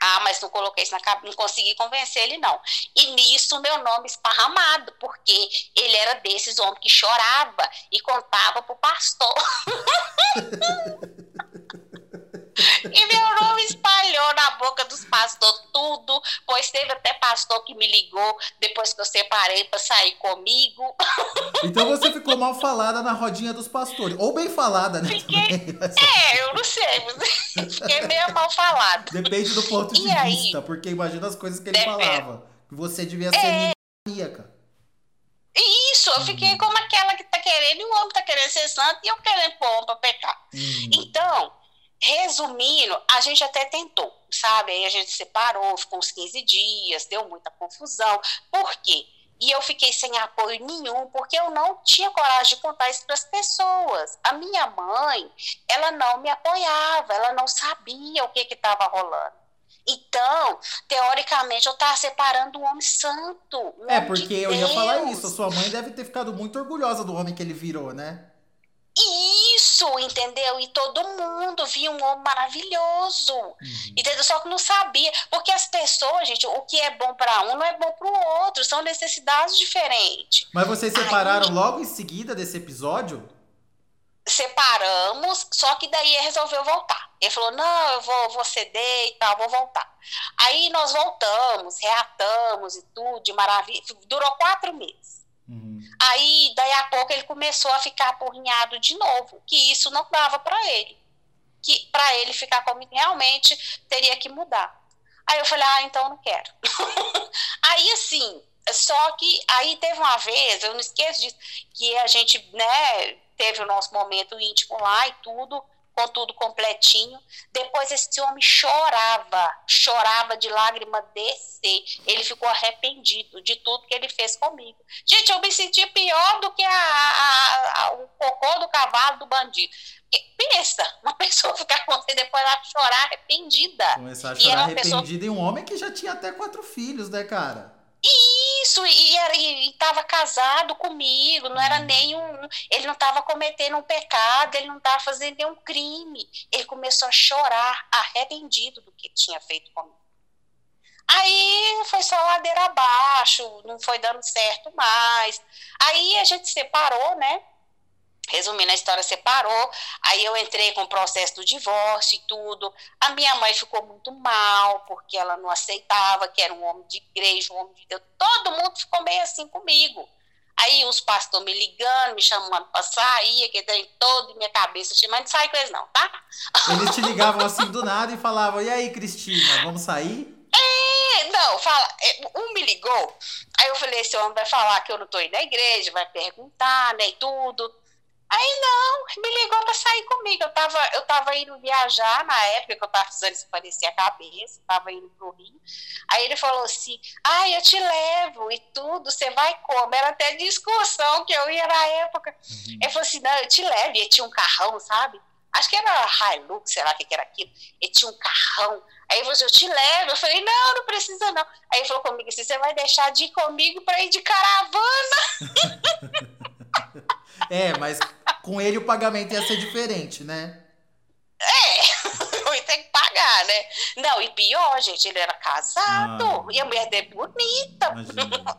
Ah, mas não coloquei isso na cabeça, não consegui convencer ele, não. E nisso, meu nome esparramado, porque ele era desses homens que chorava e contava pro pastor. E meu nome espalhou na boca dos pastores tudo, pois teve até pastor que me ligou depois que eu separei para sair comigo. Então você ficou mal falada na rodinha dos pastores. Ou bem falada, né? Fiquei... É, eu não sei. Fiquei meio mal falada. Depende do ponto de e vista, aí? porque imagina as coisas que ele Depende. falava. Você devia ser é... maníaca. Isso, eu fiquei como aquela que tá querendo, e o homem tá querendo ser santo, e eu querendo pôr homem pra pecar. Hum. Então, Resumindo, a gente até tentou, sabe? Aí a gente separou, ficou uns 15 dias, deu muita confusão. Por quê? E eu fiquei sem apoio nenhum, porque eu não tinha coragem de contar isso para as pessoas. A minha mãe, ela não me apoiava, ela não sabia o que estava rolando. Então, teoricamente, eu estava separando um homem santo. Um é, porque de eu ia falar isso. A sua mãe deve ter ficado muito orgulhosa do homem que ele virou, né? Isso, entendeu? E todo mundo via um homem maravilhoso. Uhum. Entendeu? Só que não sabia. Porque as pessoas, gente, o que é bom para um não é bom para o outro. São necessidades diferentes. Mas vocês separaram Aí, logo em seguida desse episódio? Separamos, só que daí ele resolveu voltar. Ele falou: não, eu vou, vou ceder e tal, vou voltar. Aí nós voltamos, reatamos e tudo, de maravilha. Durou quatro meses. Uhum. Aí, daí a pouco, ele começou a ficar apurrinhado de novo, que isso não dava para ele. Que para ele ficar comigo, realmente teria que mudar. Aí eu falei, ah, então não quero. aí, assim, só que aí teve uma vez, eu não esqueço disso, que a gente, né, teve o nosso momento íntimo lá e tudo tudo completinho. Depois esse homem chorava, chorava de lágrima descer. Ele ficou arrependido de tudo que ele fez comigo. Gente, eu me senti pior do que a, a, a, o cocô do cavalo do bandido. Pensa, uma pessoa ficar com você depois ela chorar arrependida. Começar a chorar arrependida pessoa... em um homem que já tinha até quatro filhos, né, cara? Isso, e, era, e estava casado comigo, não era uhum. nenhum. Ele não estava cometendo um pecado, ele não estava fazendo nenhum crime. Ele começou a chorar, arrependido do que tinha feito comigo. Aí foi só ladeira abaixo, não foi dando certo mais. Aí a gente separou, né? Resumindo, a história separou, aí eu entrei com o processo do divórcio e tudo. A minha mãe ficou muito mal, porque ela não aceitava que era um homem de igreja, um homem de Deus. Todo mundo ficou meio assim comigo. Aí os pastores me ligando, me chamando para sair, que tem todo em minha cabeça, mas não sai com eles não, tá? Eles te ligavam assim do nada e falavam, e aí, Cristina, vamos sair? É, não, fala, é, um me ligou, aí eu falei, esse homem vai falar que eu não estou indo na igreja, vai perguntar, né, e tudo. Aí não, me ligou para sair comigo. Eu tava, eu tava indo viajar na época que eu tava precisando esparecer a cabeça, tava indo pro Rio. Aí ele falou assim: Ah, eu te levo e tudo, você vai como? Era até discussão que eu ia na época. Uhum. Ele falou assim: Não, eu te levo. E tinha um carrão, sabe? Acho que era Hilux, sei lá o que era aquilo. Ele tinha um carrão. Aí ele falou assim, eu te levo. Eu falei, não, não precisa não. Aí ele falou comigo assim, você vai deixar de ir comigo para ir de caravana? é, mas com ele o pagamento ia ser diferente, né? É, eu ia ter que pagar, né? Não, e pior, gente, ele era casado ah, e a mulher dele bonita.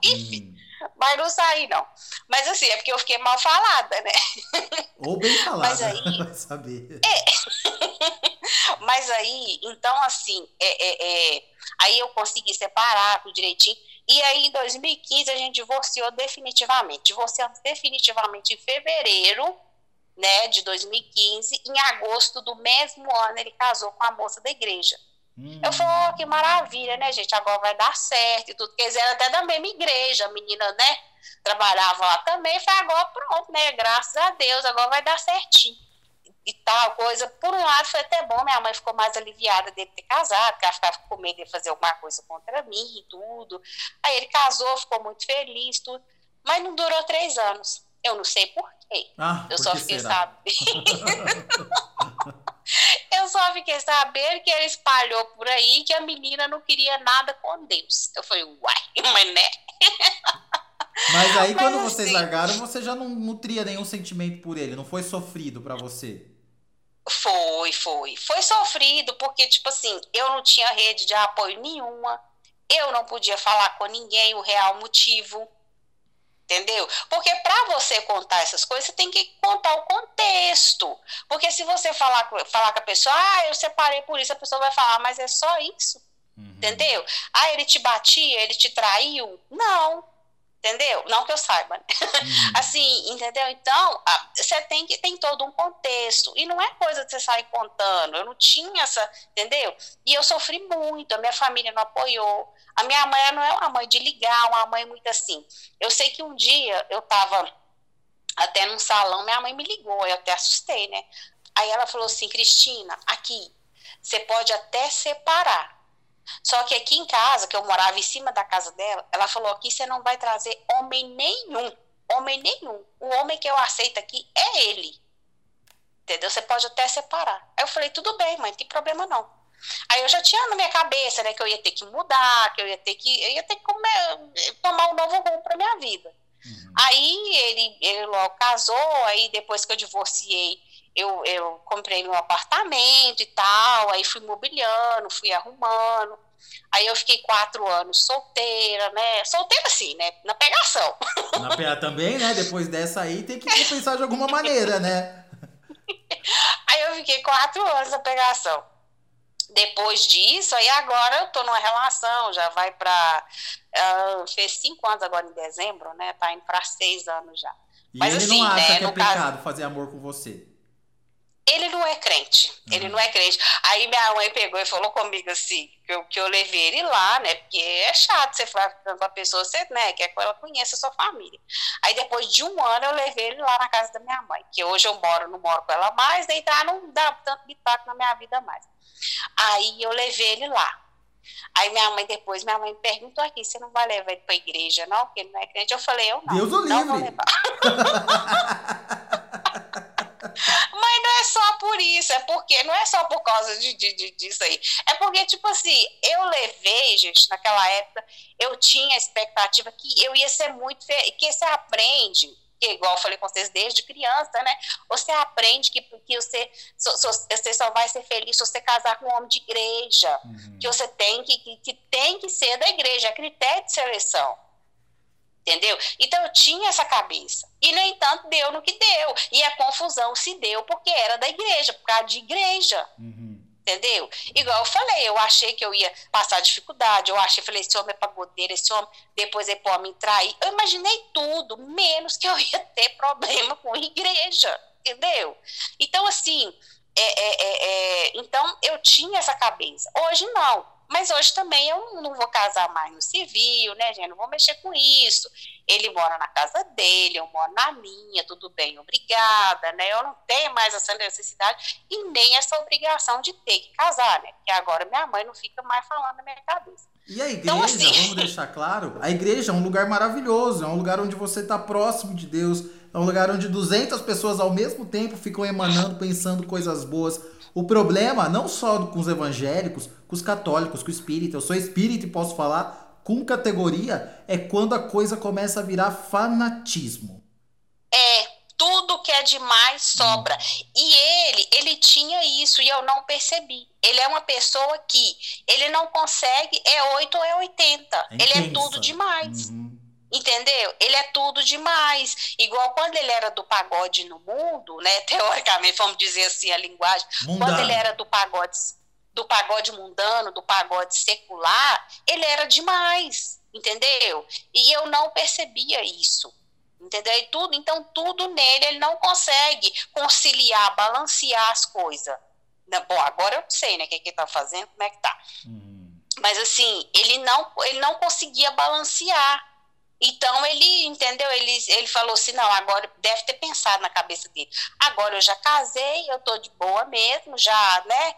Enfim, mas não saí, não. Mas assim, é porque eu fiquei mal falada, né? Ou bem falada, mas aí, vai saber. É. mas aí, então assim, é, é, é, aí eu consegui separar tudo direitinho. E aí, em 2015, a gente divorciou definitivamente. Divorciamos definitivamente em fevereiro né, de 2015, em agosto do mesmo ano ele casou com a moça da igreja. Hum. Eu falei, oh, que maravilha, né, gente? Agora vai dar certo e tudo. Porque eles eram até da mesma igreja, a menina, né? Trabalhava lá também. Falei, agora pronto, né? Graças a Deus, agora vai dar certinho. E tal coisa. Por um lado foi até bom, minha mãe ficou mais aliviada dele ter casado, porque ela ficava com medo de fazer alguma coisa contra mim e tudo. Aí ele casou, ficou muito feliz, tudo. Mas não durou três anos. Eu não sei ah, eu só fiquei sabendo. eu só fiquei sabendo que ele espalhou por aí que a menina não queria nada com Deus. Eu falei, uai, mas né? Mas aí, quando Mas, vocês assim, largaram, você já não nutria nenhum sentimento por ele, não foi sofrido para você? Foi, foi. Foi sofrido, porque, tipo assim, eu não tinha rede de apoio nenhuma, eu não podia falar com ninguém o real motivo Entendeu? Porque para você contar essas coisas, você tem que contar o contexto. Porque se você falar, falar com a pessoa, ah, eu separei por isso, a pessoa vai falar, mas é só isso. Uhum. Entendeu? Ah, ele te batia, ele te traiu? Não entendeu? Não que eu saiba. Né? Uhum. assim, entendeu? Então, você tem que tem todo um contexto e não é coisa de você sair contando. Eu não tinha essa, entendeu? E eu sofri muito. A minha família não apoiou. A minha mãe não é uma mãe de ligar, uma mãe muito assim. Eu sei que um dia eu estava até num salão, minha mãe me ligou, eu até assustei, né? Aí ela falou assim, Cristina, aqui, você pode até separar, só que aqui em casa, que eu morava em cima da casa dela, ela falou: aqui você não vai trazer homem nenhum. Homem nenhum. O homem que eu aceito aqui é ele. Entendeu? Você pode até separar. Aí eu falei: tudo bem, mãe, não tem problema não. Aí eu já tinha na minha cabeça, né, que eu ia ter que mudar, que eu ia ter que, eu ia ter que comer, tomar um novo rumo para minha vida. Uhum. Aí ele, ele logo casou, aí depois que eu divorciei, eu, eu comprei meu apartamento e tal, aí fui mobiliando, fui arrumando. Aí eu fiquei quatro anos solteira, né? Solteira assim, né? Na pegação. Na pega também, né? Depois dessa aí tem que compensar de alguma maneira, né? aí eu fiquei quatro anos na pegação. Depois disso, aí agora eu tô numa relação, já vai pra. Uh, fez cinco anos agora em dezembro, né? Tá indo pra seis anos já. E Mas, ele assim, não acha né, que é pecado caso... fazer amor com você? ele não é crente, uhum. ele não é crente. Aí minha mãe pegou e falou comigo assim, que eu, que eu levei ele lá, né, porque é chato você falar com a pessoa, você, né, quer que ela conheça a sua família. Aí depois de um ano eu levei ele lá na casa da minha mãe, que hoje eu moro, não moro com ela mais, daí tá, não dá tanto bitaco na minha vida mais. Aí eu levei ele lá. Aí minha mãe depois, minha mãe perguntou aqui, você não vai levar ele pra igreja não, porque ele não é crente? Eu falei, eu não, Deus não livre. vou levar. Mas não é só por isso, é porque não é só por causa de, de, de, disso aí. É porque, tipo assim, eu levei, gente, naquela época, eu tinha a expectativa que eu ia ser muito. que você aprende que igual eu falei com vocês desde criança, né? Você aprende que, que você, so, so, você só vai ser feliz se você casar com um homem de igreja, uhum. que você tem que, que, que, tem que ser da igreja, é critério de seleção. Entendeu? Então eu tinha essa cabeça. E, no entanto, deu no que deu. E a confusão se deu porque era da igreja, por causa de igreja. Uhum. Entendeu? Igual eu falei, eu achei que eu ia passar dificuldade, eu achei, falei, esse homem é pagodeiro, esse homem depois é para me trair. Eu imaginei tudo, menos que eu ia ter problema com igreja, entendeu? Então, assim, é, é, é, é então eu tinha essa cabeça. Hoje não. Mas hoje também eu não vou casar mais no civil, né, gente? Não vou mexer com isso. Ele mora na casa dele, eu moro na minha, tudo bem, obrigada, né? Eu não tenho mais essa necessidade e nem essa obrigação de ter que casar, né? Porque agora minha mãe não fica mais falando na minha cabeça. E a então, igreja, então, assim... vamos deixar claro, a igreja é um lugar maravilhoso, é um lugar onde você está próximo de Deus, é um lugar onde 200 pessoas ao mesmo tempo ficam emanando, pensando coisas boas. O problema, não só com os evangélicos, com os católicos, com o espírita, eu sou espírita e posso falar com categoria, é quando a coisa começa a virar fanatismo. É, tudo que é demais sobra. E ele, ele tinha isso e eu não percebi. Ele é uma pessoa que ele não consegue, é 8 ou é 80. É ele é tudo demais. Uhum. Entendeu? Ele é tudo demais. Igual quando ele era do pagode no mundo, né? Teoricamente, vamos dizer assim a linguagem. Mundano. Quando ele era do pagode, do pagode mundano, do pagode secular, ele era demais. Entendeu? E eu não percebia isso. Entendeu? E tudo, então, tudo nele, ele não consegue conciliar, balancear as coisas. Bom, agora eu não sei, né? O que, que ele tá fazendo, como é que tá. Uhum. Mas assim, ele não, ele não conseguia balancear então ele entendeu, ele, ele falou assim, não, agora deve ter pensado na cabeça dele. Agora eu já casei, eu tô de boa mesmo, já, né?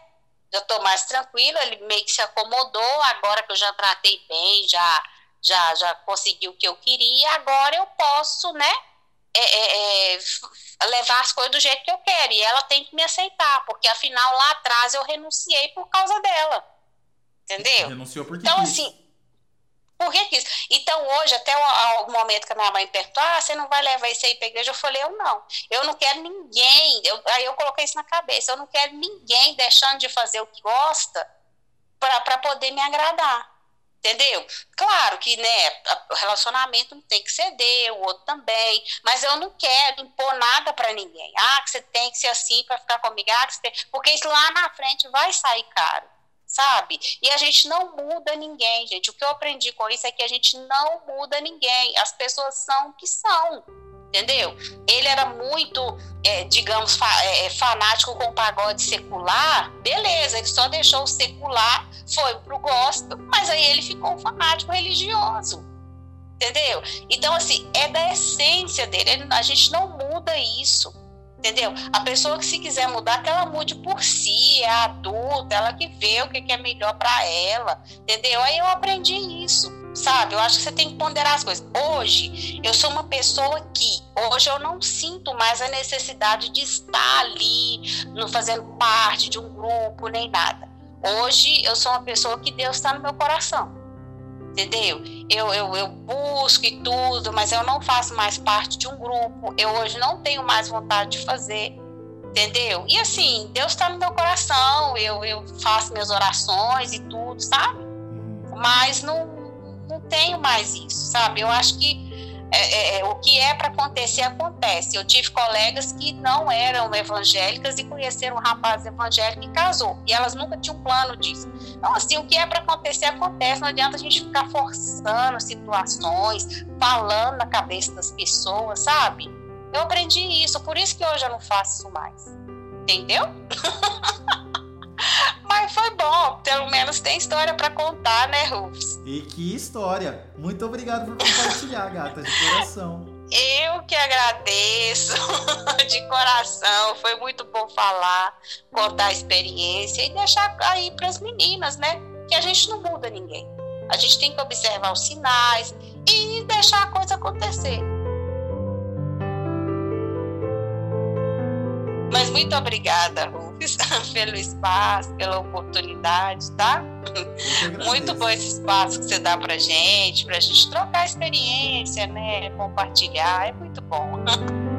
Já tô mais tranquila, ele meio que se acomodou, agora que eu já tratei bem, já já já consegui o que eu queria, agora eu posso, né? É, é, é, levar as coisas do jeito que eu quero. E ela tem que me aceitar, porque afinal lá atrás eu renunciei por causa dela. Entendeu? Renunciou porque Então, quis. assim, Por que, que isso? Então, hoje, até o, o, momento que a minha mãe perguntou, ah, você não vai levar isso aí para igreja? Eu falei, eu não. Eu não quero ninguém. Eu, aí eu coloquei isso na cabeça. Eu não quero ninguém deixando de fazer o que gosta para poder me agradar. Entendeu? Claro que né, o relacionamento não tem que ceder, o outro também, mas eu não quero impor nada para ninguém. Ah, que você tem que ser assim para ficar comigo, ah, que você tem... porque isso lá na frente vai sair caro sabe? E a gente não muda ninguém, gente. O que eu aprendi com isso é que a gente não muda ninguém. As pessoas são o que são, entendeu? Ele era muito, é, digamos, fa é, é fanático com o pagode secular, beleza, ele só deixou o secular, foi pro gospel, mas aí ele ficou um fanático religioso. Entendeu? Então, assim, é da essência dele. A gente não muda isso entendeu? A pessoa que se quiser mudar, que ela mude por si, é adulta, ela que vê o que é melhor para ela, entendeu? Aí eu aprendi isso, sabe? Eu acho que você tem que ponderar as coisas. Hoje, eu sou uma pessoa que, hoje eu não sinto mais a necessidade de estar ali, não fazendo parte de um grupo, nem nada. Hoje, eu sou uma pessoa que Deus está no meu coração entendeu? Eu, eu, eu busco e tudo, mas eu não faço mais parte de um grupo. Eu hoje não tenho mais vontade de fazer, entendeu? E assim, Deus está no meu coração, eu, eu faço minhas orações e tudo, sabe? Mas não, não tenho mais isso, sabe? Eu acho que é, é, o que é para acontecer, acontece. Eu tive colegas que não eram evangélicas e conheceram um rapaz evangélico e casou. E elas nunca tinham um plano disso. Então, assim, o que é para acontecer, acontece. Não adianta a gente ficar forçando situações, falando na cabeça das pessoas, sabe? Eu aprendi isso, por isso que hoje eu não faço isso mais. Entendeu? Mas foi bom, pelo menos tem história para contar, né, Rufus? E que história! Muito obrigado por compartilhar, gata, de coração. Eu que agradeço de coração. Foi muito bom falar, contar a experiência e deixar aí para as meninas, né? Que a gente não muda ninguém. A gente tem que observar os sinais e deixar a coisa acontecer. Mas muito obrigada, Rufus, pelo espaço, pela oportunidade, tá? Muito bom esse espaço que você dá pra gente, pra gente trocar experiência, né? Compartilhar, é muito bom.